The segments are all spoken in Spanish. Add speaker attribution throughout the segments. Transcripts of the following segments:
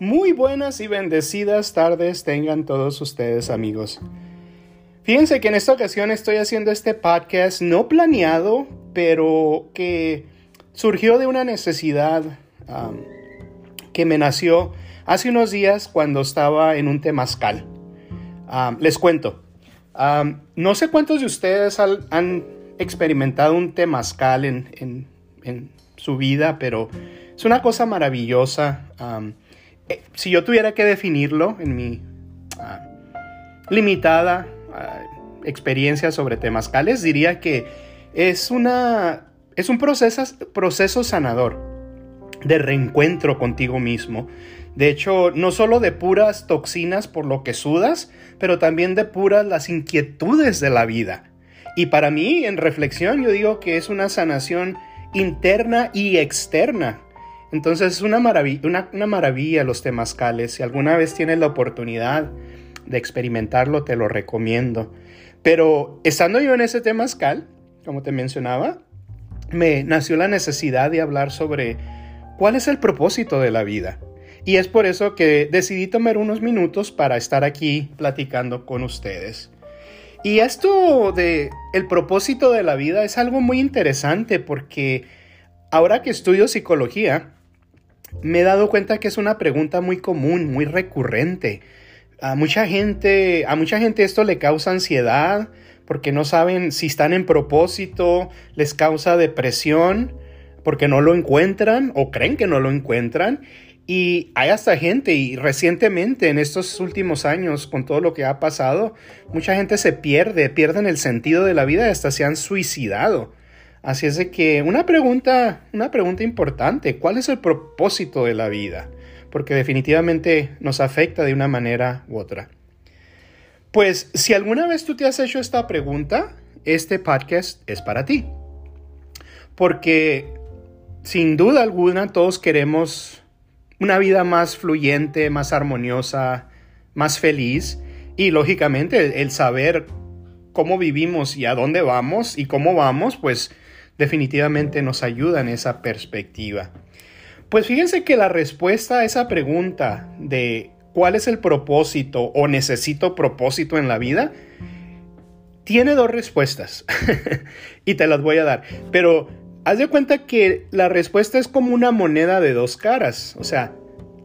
Speaker 1: Muy buenas y bendecidas tardes tengan todos ustedes amigos. Fíjense que en esta ocasión estoy haciendo este podcast no planeado, pero que surgió de una necesidad que me nació hace unos días cuando estaba en un temazcal. les cuento, no sé cuántos de ustedes han experimentado un temazcal en, en, su vida, pero es una cosa maravillosa. Eh, si yo tuviera que definirlo en mi ah, limitada ah, experiencia sobre temazcales, diría que es, una, es un proceso, proceso sanador de reencuentro contigo mismo. De hecho, no solo de puras toxinas por lo que sudas, pero también de puras las inquietudes de la vida. Y para mí, en reflexión, yo digo que es una sanación interna y externa entonces es una maravilla, una, maravilla los temazcales. Si alguna vez tienes la oportunidad de experimentarlo, te lo recomiendo. Pero estando yo en ese temazcal, como te mencionaba, me nació la necesidad de hablar sobre cuál es el propósito de la vida. Y es por eso que decidí tomar unos minutos para estar aquí platicando con ustedes. Y esto de el propósito de la vida es algo muy interesante porque ahora que estudio psicología, me he dado cuenta que es una pregunta muy común, muy recurrente. A mucha gente, a mucha gente esto le causa ansiedad porque no saben si están en propósito, les causa depresión porque no lo encuentran o creen que no lo encuentran. Y hay hasta gente, y recientemente en estos últimos años, con todo lo que ha pasado, mucha gente se pierde, pierden el sentido de la vida y hasta se han suicidado. Así es de que una pregunta, una pregunta importante, ¿cuál es el propósito de la vida? Porque definitivamente nos afecta de una manera u otra. Pues si alguna vez tú te has hecho esta pregunta, este podcast es para ti. Porque sin duda alguna todos queremos una vida más fluyente, más armoniosa, más feliz y lógicamente el, saber cómo vivimos y a dónde vamos y cómo vamos, pues definitivamente nos ayuda en esa perspectiva. Pues fíjense que la respuesta a esa pregunta de cuál es el propósito o necesito propósito en la vida, tiene dos respuestas y te las voy a dar. Pero haz de cuenta que la respuesta es como una moneda de dos caras. O sea,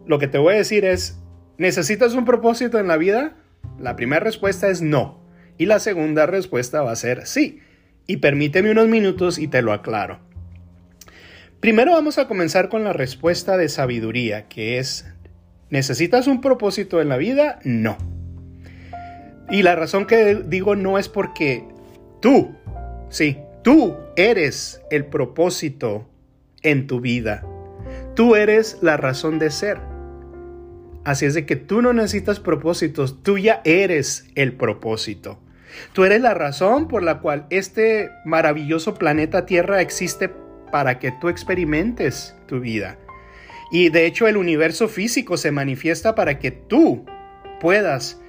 Speaker 1: lo que te voy a decir es, ¿necesitas un propósito en la vida? La primera respuesta es no. Y la segunda respuesta va a ser sí y permíteme unos minutos y te lo aclaro. Primero vamos a comenzar con la respuesta de sabiduría, que es, ¿necesitas un propósito en la vida? No. Y la razón que digo no es porque tú, sí, tú eres el propósito en tu vida. Tú eres la razón de ser. Así es de que tú no necesitas propósitos, tú ya eres el propósito. Tú eres la razón por la cual este maravilloso planeta Tierra existe para que tú experimentes tu vida. Y de hecho el universo físico se manifiesta para que tú puedas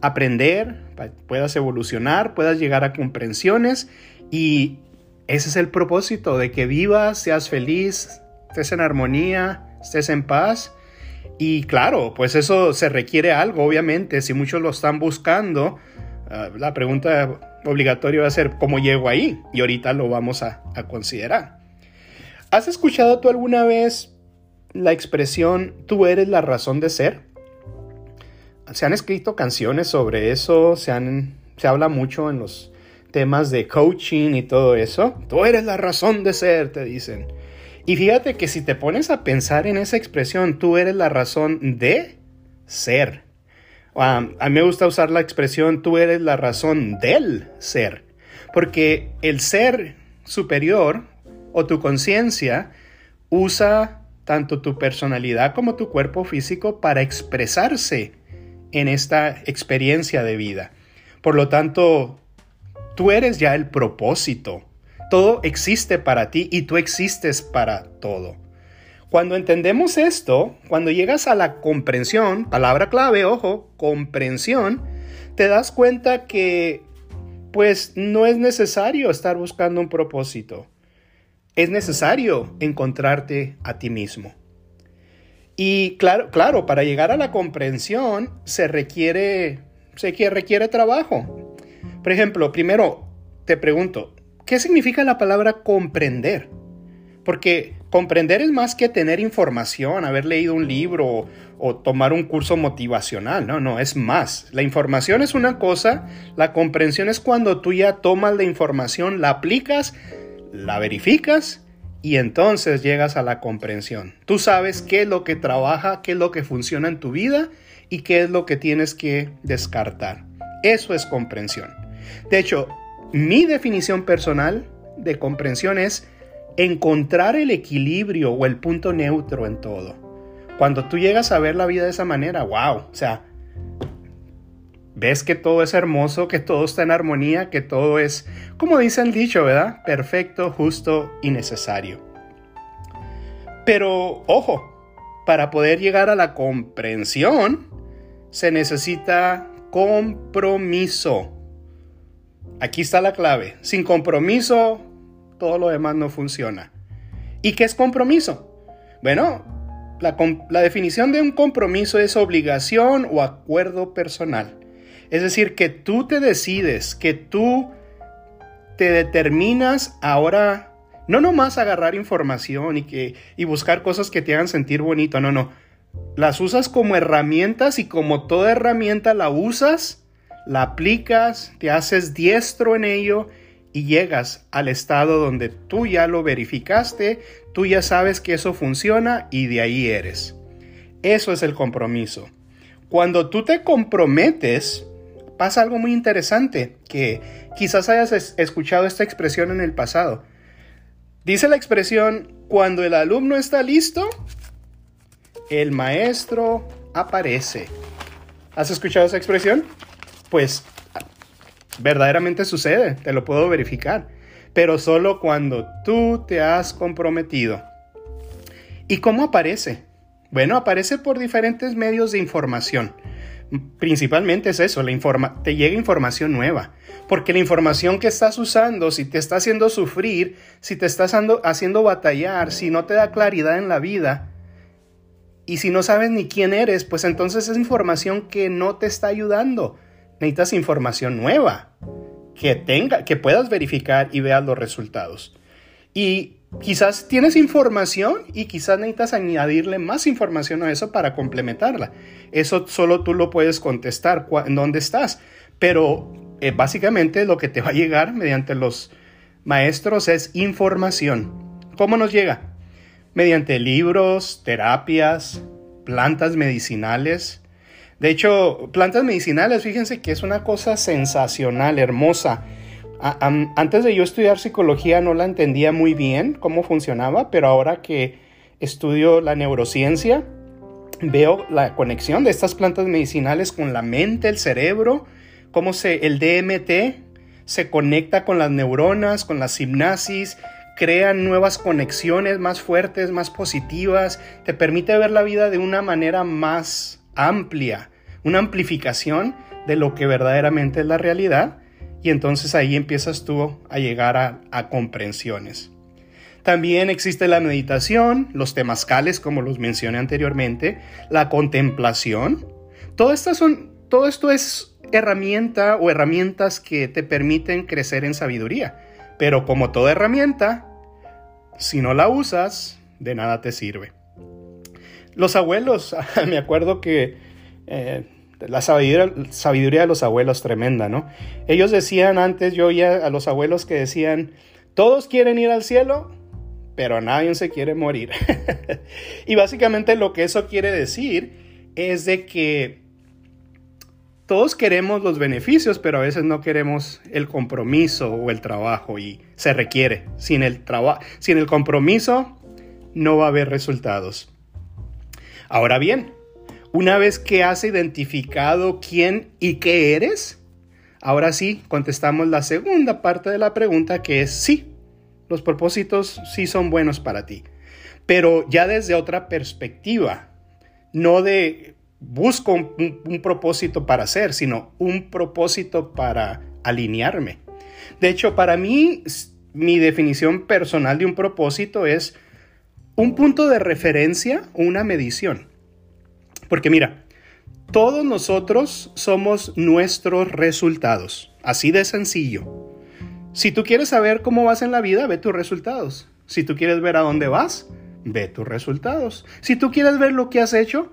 Speaker 1: aprender, puedas evolucionar, puedas llegar a comprensiones y ese es el propósito de que vivas, seas feliz, estés en armonía, estés en paz. Y claro, pues eso se requiere algo, obviamente, si muchos lo están buscando, la pregunta obligatoria va a ser cómo llego ahí y ahorita lo vamos a, a considerar. ¿Has escuchado tú alguna vez la expresión tú eres la razón de ser? Se han escrito canciones sobre eso, se, han, se habla mucho en los temas de coaching y todo eso. Tú eres la razón de ser, te dicen. Y fíjate que si te pones a pensar en esa expresión, tú eres la razón de ser a mí me gusta usar la expresión tú eres la razón del ser, porque el ser superior o tu conciencia usa tanto tu personalidad como tu cuerpo físico para expresarse en esta experiencia de vida. Por lo tanto, tú eres ya el propósito. Todo existe para ti y tú existes para todo. Cuando entendemos esto, cuando llegas a la comprensión, palabra clave, ojo, comprensión, te das cuenta que pues no es necesario estar buscando un propósito. Es necesario encontrarte a ti mismo. Y claro, claro, para llegar a la comprensión se requiere, se requiere trabajo. Por ejemplo, primero te pregunto, ¿qué significa la palabra comprender? Porque comprender es más que tener información, haber leído un libro o, tomar un curso motivacional. No, no, es más. La información es una cosa, la comprensión es cuando tú ya tomas la información, la aplicas, la verificas y entonces llegas a la comprensión. Tú sabes qué es lo que trabaja, qué es lo que funciona en tu vida y qué es lo que tienes que descartar. Eso es comprensión. De hecho, mi definición personal de comprensión es encontrar el equilibrio o el punto neutro en todo. Cuando tú llegas a ver la vida de esa manera, wow, o sea, ves que todo es hermoso, que todo está en armonía, que todo es, como dice el dicho, ¿verdad? Perfecto, justo y necesario. Pero, ojo, para poder llegar a la comprensión, se necesita compromiso. Aquí está la clave. Sin compromiso, todo lo demás no funciona. ¿Y qué es compromiso? Bueno, la, definición de un compromiso es obligación o acuerdo personal. Es decir, que tú te decides, que tú te determinas ahora no nomás agarrar información y, que, y buscar cosas que te hagan sentir bonito, no, no. Las usas como herramientas y como toda herramienta la usas, la aplicas, te haces diestro en ello y llegas al estado donde tú ya lo verificaste, tú ya sabes que eso funciona y de ahí eres. Eso es el compromiso. Cuando tú te comprometes, pasa algo muy interesante, que quizás hayas escuchado esta expresión en el pasado. Dice la expresión, cuando el alumno está listo, el maestro aparece. ¿Has escuchado esa expresión? Pues verdaderamente sucede, te lo puedo verificar, pero solo cuando tú te has comprometido. ¿Y cómo aparece? Bueno, aparece por diferentes medios de información. Principalmente es eso, la informa te llega información nueva. Porque la información que estás usando, si te está haciendo sufrir, si te está haciendo batallar, si no te da claridad en la vida, y si no sabes ni quién eres, pues entonces es información que no te está ayudando. Necesitas información nueva que tenga, que puedas verificar y veas los resultados. Y quizás tienes información y quizás necesitas añadirle más información a eso para complementarla. Eso solo tú lo puedes contestar en dónde estás. Pero eh, básicamente lo que te va a llegar mediante los maestros es información. ¿Cómo nos llega? Mediante libros, terapias, plantas medicinales. De hecho, plantas medicinales, fíjense que es una cosa sensacional, hermosa. Antes de yo estudiar psicología no la entendía muy bien cómo funcionaba, pero ahora que estudio la neurociencia, veo la conexión de estas plantas medicinales con la mente, el cerebro, cómo se, el DMT se conecta con las neuronas, con la hipnasis, crean nuevas conexiones más fuertes, más positivas, te permite ver la vida de una manera más amplia, una amplificación de lo que verdaderamente es la realidad y entonces ahí empiezas tú a llegar a, comprensiones. También existe la meditación, los temazcales, como los mencioné anteriormente, la contemplación. Todo, son, todo esto es herramienta o herramientas que te permiten crecer en sabiduría. Pero como toda herramienta, si no la usas, de nada te sirve. Los abuelos, me acuerdo que eh, la sabiduría, de los abuelos tremenda, ¿no? Ellos decían antes, yo oía a los abuelos que decían, todos quieren ir al cielo, pero nadie se quiere morir. y básicamente lo que eso quiere decir es de que todos queremos los beneficios, pero a veces no queremos el compromiso o el trabajo y se requiere. Sin el, sin el compromiso no va a haber resultados. Ahora bien, una vez que has identificado quién y qué eres, ahora sí contestamos la segunda parte de la pregunta que es sí, los propósitos sí son buenos para ti, pero ya desde otra perspectiva, no de busco un, propósito para hacer, sino un propósito para alinearme. De hecho, para mí, mi definición personal de un propósito es un punto de referencia, una medición. Porque mira, todos nosotros somos nuestros resultados, así de sencillo. Si tú quieres saber cómo vas en la vida, ve tus resultados. Si tú quieres ver a dónde vas, ve tus resultados. Si tú quieres ver lo que has hecho,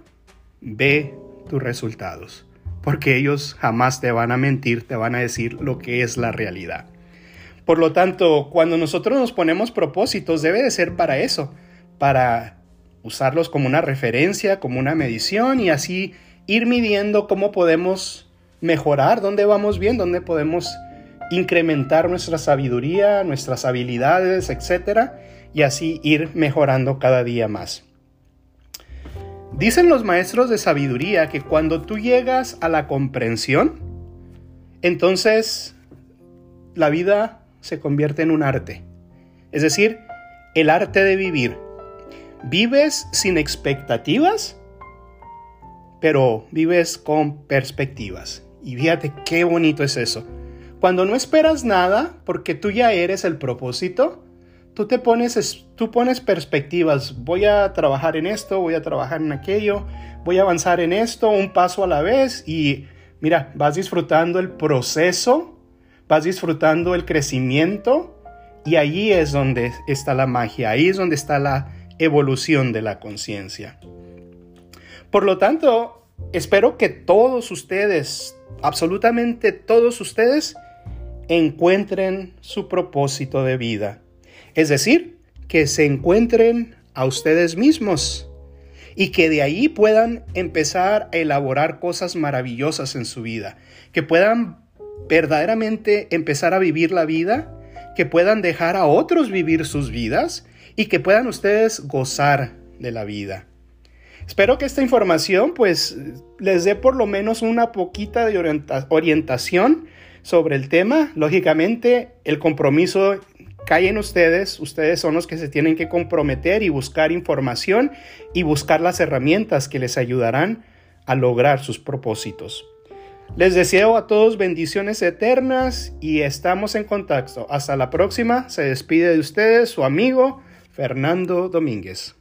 Speaker 1: ve tus resultados. Porque ellos jamás te van a mentir, te van a decir lo que es la realidad. Por lo tanto, cuando nosotros nos ponemos propósitos, debe de ser para eso, para usarlos como una referencia, como una medición y así ir midiendo cómo podemos mejorar, dónde vamos bien, dónde podemos incrementar nuestra sabiduría, nuestras habilidades, etcétera, y así ir mejorando cada día más. Dicen los maestros de sabiduría que cuando tú llegas a la comprensión, entonces la vida se convierte en un arte. Es decir, el arte de vivir. Vives sin expectativas, pero vives con perspectivas. Y fíjate qué bonito es eso. Cuando no esperas nada, porque tú ya eres el propósito, tú te pones, tú pones perspectivas. Voy a trabajar en esto, voy a trabajar en aquello, voy a avanzar en esto, un paso a la vez. Y mira, vas disfrutando el proceso, vas disfrutando el crecimiento. Y ahí es donde está la magia, ahí es donde está la evolución de la conciencia. Por lo tanto, espero que todos ustedes, absolutamente todos ustedes, encuentren su propósito de vida. Es decir, que se encuentren a ustedes mismos y que de ahí puedan empezar a elaborar cosas maravillosas en su vida, que puedan verdaderamente empezar a vivir la vida, que puedan dejar a otros vivir sus vidas y que puedan ustedes gozar de la vida. Espero que esta información pues les dé por lo menos una poquita de orientación sobre el tema. Lógicamente el compromiso cae en ustedes, ustedes son los que se tienen que comprometer y buscar información y buscar las herramientas que les ayudarán a lograr sus propósitos. Les deseo a todos bendiciones eternas y estamos en contacto. Hasta la próxima. Se despide de ustedes su amigo Fernando Domínguez.